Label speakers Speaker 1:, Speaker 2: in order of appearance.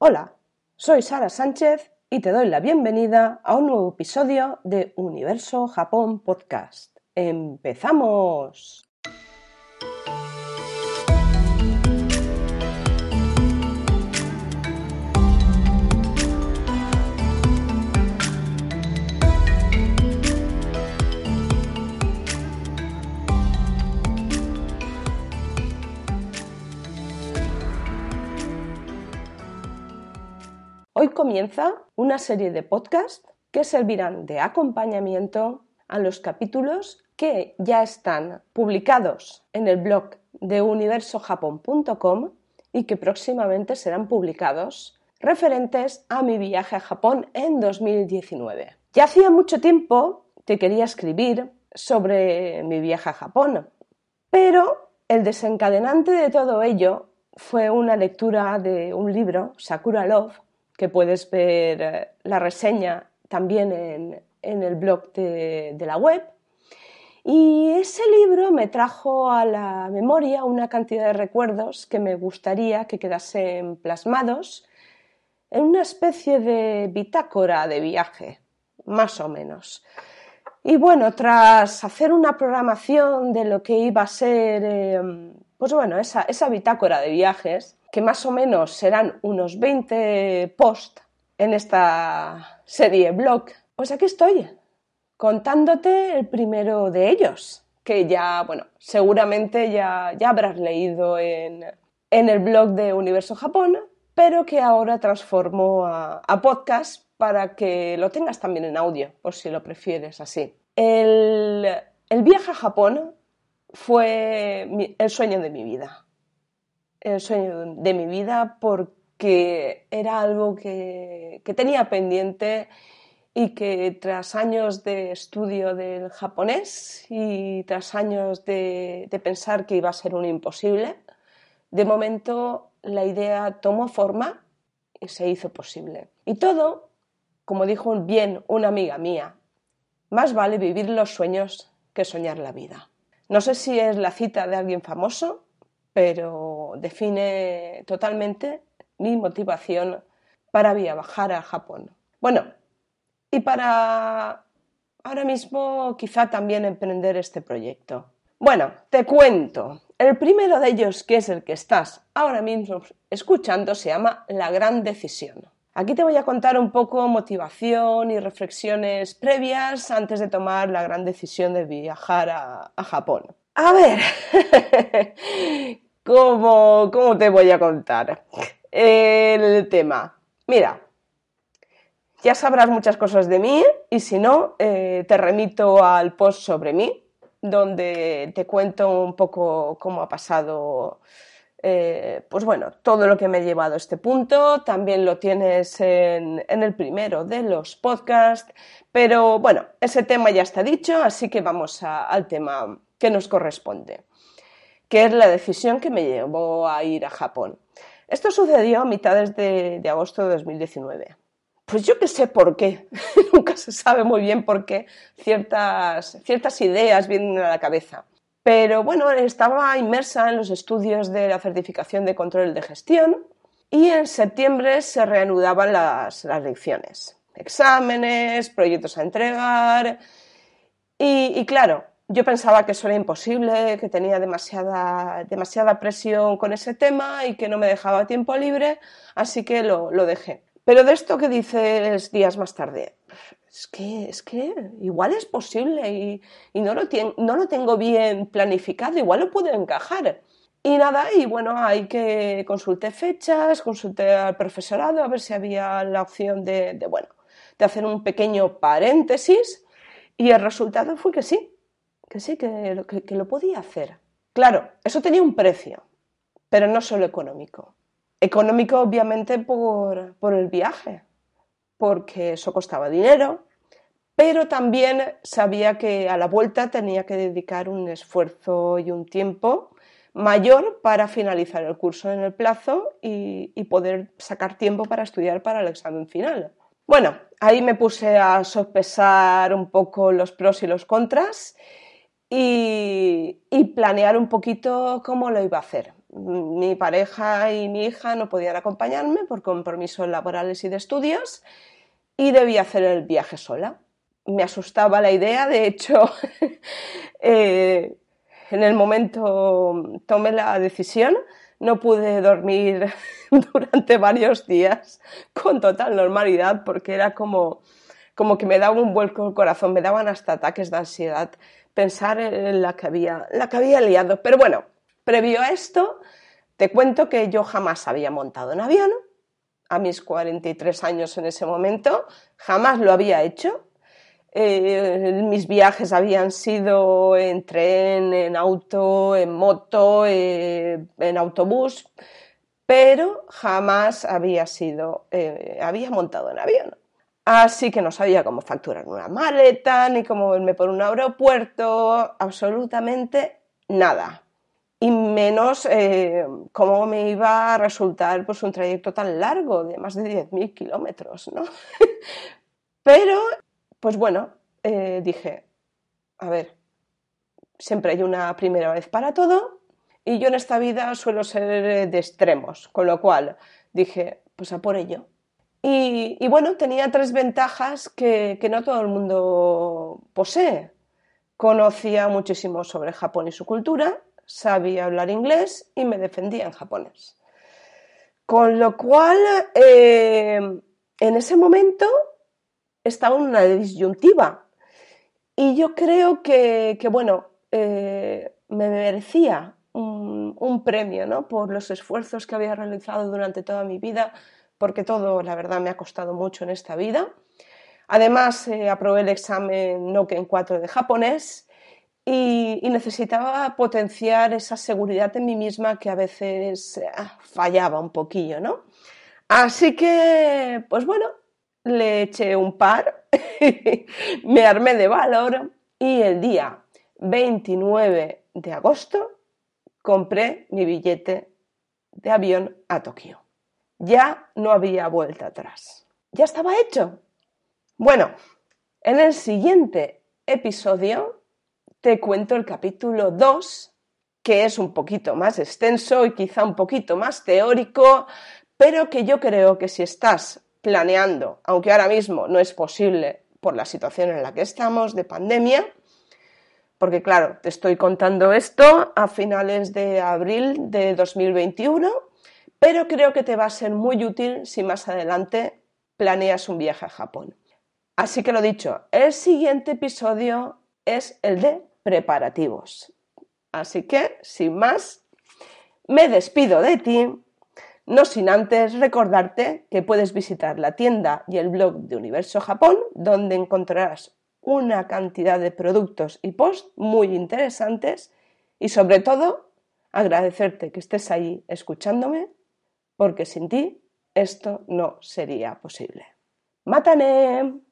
Speaker 1: Hola, soy Sara Sánchez y te doy la bienvenida a un nuevo episodio de Universo Japón Podcast. ¡Empezamos! Comienza una serie de podcasts que servirán de acompañamiento a los capítulos que ya están publicados en el blog de universojapón.com y que próximamente serán publicados referentes a mi viaje a Japón en 2019. Ya hacía mucho tiempo que quería escribir sobre mi viaje a Japón, pero el desencadenante de todo ello fue una lectura de un libro, Sakura Love, que puedes ver eh, la reseña también en, el blog de, la web. Y ese libro me trajo a la memoria una cantidad de recuerdos que me gustaría que quedasen plasmados en una especie de bitácora de viaje, más o menos. Y bueno, tras hacer una programación de lo que iba a ser, eh, pues bueno, esa, esa bitácora de viajes, que más o menos serán unos 20 posts en esta serie blog, pues aquí estoy contándote el primero de ellos, que ya, bueno, seguramente ya, ya habrás leído en, el blog de Universo Japón, pero que ahora transformo a, podcast para que lo tengas también en audio, por si lo prefieres así. El, el viaje a Japón fue el sueño de mi vida el sueño de mi vida porque era algo que, tenía pendiente y que tras años de estudio del japonés y tras años de, pensar que iba a ser un imposible, de momento la idea tomó forma y se hizo posible. Y todo, como dijo bien una amiga mía, más vale vivir los sueños que soñar la vida. No sé si es la cita de alguien famoso, pero define totalmente mi motivación para viajar a Japón. Bueno, y para ahora mismo quizá también emprender este proyecto. Bueno, te cuento. El primero de ellos, que es el que estás ahora mismo escuchando, se llama La Gran Decisión. Aquí te voy a contar un poco motivación y reflexiones previas antes de tomar la gran decisión de viajar a, a Japón. A ver, ¿cómo, ¿cómo te voy a contar el tema? Mira, ya sabrás muchas cosas de mí y si no, eh, te remito al post sobre mí, donde te cuento un poco cómo ha pasado, eh, pues bueno, todo lo que me ha llevado a este punto. También lo tienes en, el primero de los podcasts, pero bueno, ese tema ya está dicho, así que vamos al tema que nos corresponde, que es la decisión que me llevó a ir a Japón. Esto sucedió a mitades de, agosto de 2019. Pues yo qué sé por qué, nunca se sabe muy bien por qué ciertas, ciertas ideas vienen a la cabeza. Pero bueno, estaba inmersa en los estudios de la certificación de control de gestión y en septiembre se reanudaban las, las lecciones, exámenes, proyectos a entregar y claro, yo pensaba que eso era imposible, que tenía demasiada, demasiada presión con ese tema y que no me dejaba tiempo libre, así que lo, dejé. Pero de esto que dices días más tarde, es que, es que igual es posible y, no, lo no lo tengo bien planificado, igual lo puedo encajar. Y nada, y bueno, hay que consulté fechas, consulté al profesorado a ver si había la opción de, de, bueno, de hacer un pequeño paréntesis y el resultado fue que sí, que sí, que que, lo podía hacer. Claro, eso tenía un precio, pero no solo económico. Económico, obviamente, por, por el viaje, porque eso costaba dinero, pero también sabía que a la vuelta tenía que dedicar un esfuerzo y un tiempo mayor para finalizar el curso en el plazo y, y, poder sacar tiempo para estudiar para el examen final. Bueno, ahí me puse a sopesar un poco los pros y los contras y, planear un poquito cómo lo iba a hacer. mi pareja y mi hija no podían acompañarme por compromisos laborales y de estudios y debía hacer el viaje sola. Me asustaba la idea, de hecho, eh, en el momento tomé la decisión, no pude dormir durante varios días con total normalidad porque era como, como que me daba un vuelco el corazón, me daban hasta ataques de ansiedad pensar en la que había, la que había liado. Pero bueno, previo a esto, te cuento que yo jamás había montado en avión, a mis 43 años en ese momento, jamás lo había hecho. Eh, mis viajes habían sido en tren, en auto, en moto, eh, en autobús, pero jamás había sido, eh, había montado en avión. Así que no sabía cómo facturar una maleta, ni cómo irme por un aeropuerto, absolutamente nada. Y menos eh, cómo me iba a resultar pues, un trayecto tan largo, de más de 10.000 kilómetros, ¿no? Pero, pues bueno, eh, dije, a ver, siempre hay una primera vez para todo, y yo en esta vida suelo ser de extremos, con lo cual dije, pues a por ello. Y, bueno, tenía tres ventajas que, no todo el mundo posee. Conocía muchísimo sobre Japón y su cultura, sabía hablar inglés y me defendía en japonés. Con lo cual, eh, en ese momento estaba en una disyuntiva. Y yo creo que, bueno, eh, me merecía un, un premio ¿no? por los esfuerzos que había realizado durante toda mi vida porque todo, la verdad, me ha costado mucho en esta vida. Además, eh, aprobé el examen Noken 4 de japonés y, necesitaba potenciar esa seguridad en mí misma que a veces ah, fallaba un poquillo, ¿no? Así que, pues bueno, le eché un par, me armé de valor y el día 29 de agosto compré mi billete de avión a Tokio ya no había vuelta atrás. Ya estaba hecho. Bueno, en el siguiente episodio te cuento el capítulo 2, que es un poquito más extenso y quizá un poquito más teórico, pero que yo creo que si estás planeando, aunque ahora mismo no es posible por la situación en la que estamos de pandemia, porque claro, te estoy contando esto a finales de abril de 2021 pero creo que te va a ser muy útil si más adelante planeas un viaje a Japón. Así que lo dicho, el siguiente episodio es el de preparativos. Así que, sin más, me despido de ti, no sin antes recordarte que puedes visitar la tienda y el blog de Universo Japón, donde encontrarás una cantidad de productos y posts muy interesantes y sobre todo agradecerte que estés ahí escuchándome porque sin ti esto no sería posible. ¡Mátane!